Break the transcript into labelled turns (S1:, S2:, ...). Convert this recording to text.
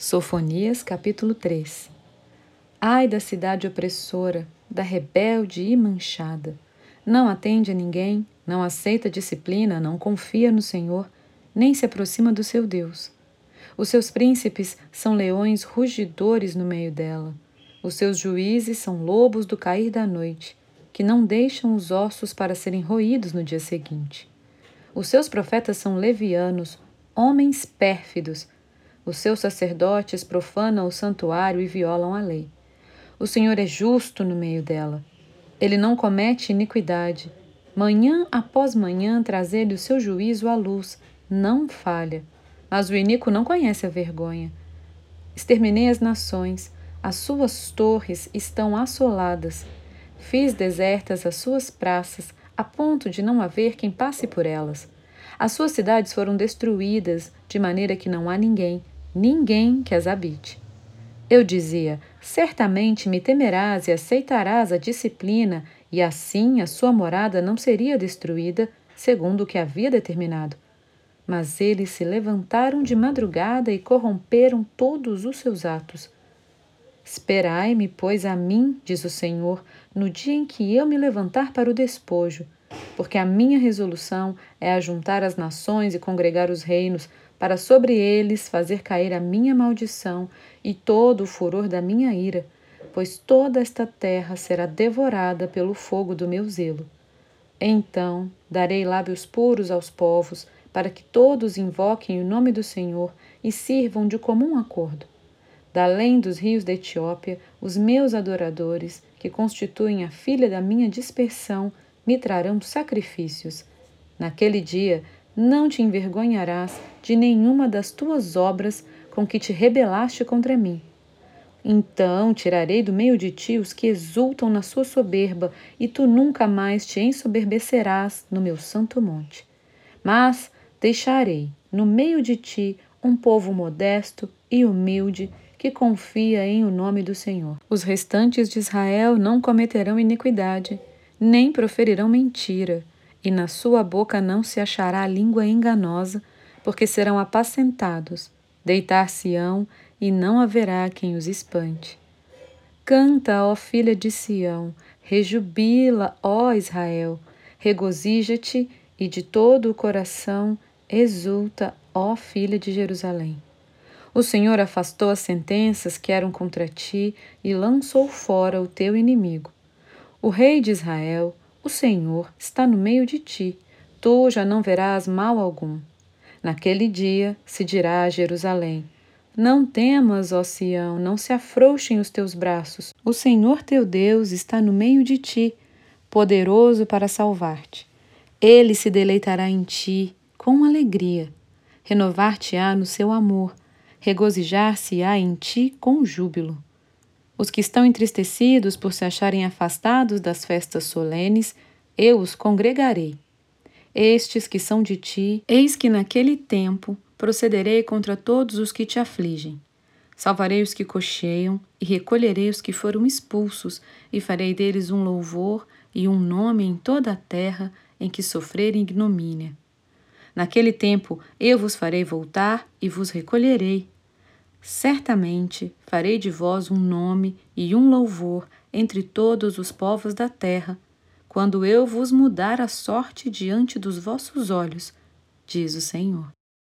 S1: Sofonias capítulo 3 Ai da cidade opressora, da rebelde e manchada. Não atende a ninguém, não aceita disciplina, não confia no Senhor, nem se aproxima do seu Deus. Os seus príncipes são leões rugidores no meio dela. Os seus juízes são lobos do cair da noite, que não deixam os ossos para serem roídos no dia seguinte. Os seus profetas são levianos, homens pérfidos, os seus sacerdotes profanam o santuário e violam a lei. O Senhor é justo no meio dela. Ele não comete iniquidade. Manhã após manhã traz-ele o seu juízo à luz, não falha. Mas o iníquo não conhece a vergonha. Exterminei as nações, as suas torres estão assoladas. Fiz desertas as suas praças, a ponto de não haver quem passe por elas. As suas cidades foram destruídas, de maneira que não há ninguém, ninguém que as habite. Eu dizia: certamente me temerás e aceitarás a disciplina, e assim a sua morada não seria destruída, segundo o que havia determinado. Mas eles se levantaram de madrugada e corromperam todos os seus atos. Esperai-me, pois, a mim, diz o Senhor, no dia em que eu me levantar para o despojo, porque a minha resolução é ajuntar as nações e congregar os reinos, para sobre eles fazer cair a minha maldição e todo o furor da minha ira, pois toda esta terra será devorada pelo fogo do meu zelo. Então darei lábios puros aos povos, para que todos invoquem o nome do Senhor e sirvam de comum acordo. Da além dos rios da Etiópia, os meus adoradores, que constituem a filha da minha dispersão, me trarão sacrifícios. Naquele dia não te envergonharás de nenhuma das tuas obras com que te rebelaste contra mim. Então tirarei do meio de ti os que exultam na sua soberba, e tu nunca mais te ensoberbecerás no meu santo monte. Mas deixarei no meio de ti um povo modesto e humilde que confia em o nome do Senhor. Os restantes de Israel não cometerão iniquidade, nem proferirão mentira e na sua boca não se achará língua enganosa, porque serão apacentados, deitar-se-ão e não haverá quem os espante. Canta, ó filha de Sião, rejubila, ó Israel, regozija-te e de todo o coração exulta, ó filha de Jerusalém. O Senhor afastou as sentenças que eram contra ti e lançou fora o teu inimigo. O rei de Israel, o Senhor está no meio de ti, tu já não verás mal algum. Naquele dia se dirá a Jerusalém: Não temas, ó Sião, não se afrouxem os teus braços. O Senhor teu Deus está no meio de ti, poderoso para salvar-te. Ele se deleitará em ti com alegria, renovar-te-á no seu amor, regozijar-se-á em ti com júbilo. Os que estão entristecidos por se acharem afastados das festas solenes, eu os congregarei. Estes que são de ti, eis que naquele tempo procederei contra todos os que te afligem. Salvarei os que cocheiam e recolherei os que foram expulsos, e farei deles um louvor e um nome em toda a terra em que sofrerem ignomínia. Naquele tempo eu vos farei voltar e vos recolherei, Certamente farei de vós um nome e um louvor entre todos os povos da terra, quando eu vos mudar a sorte diante dos vossos olhos, diz o Senhor.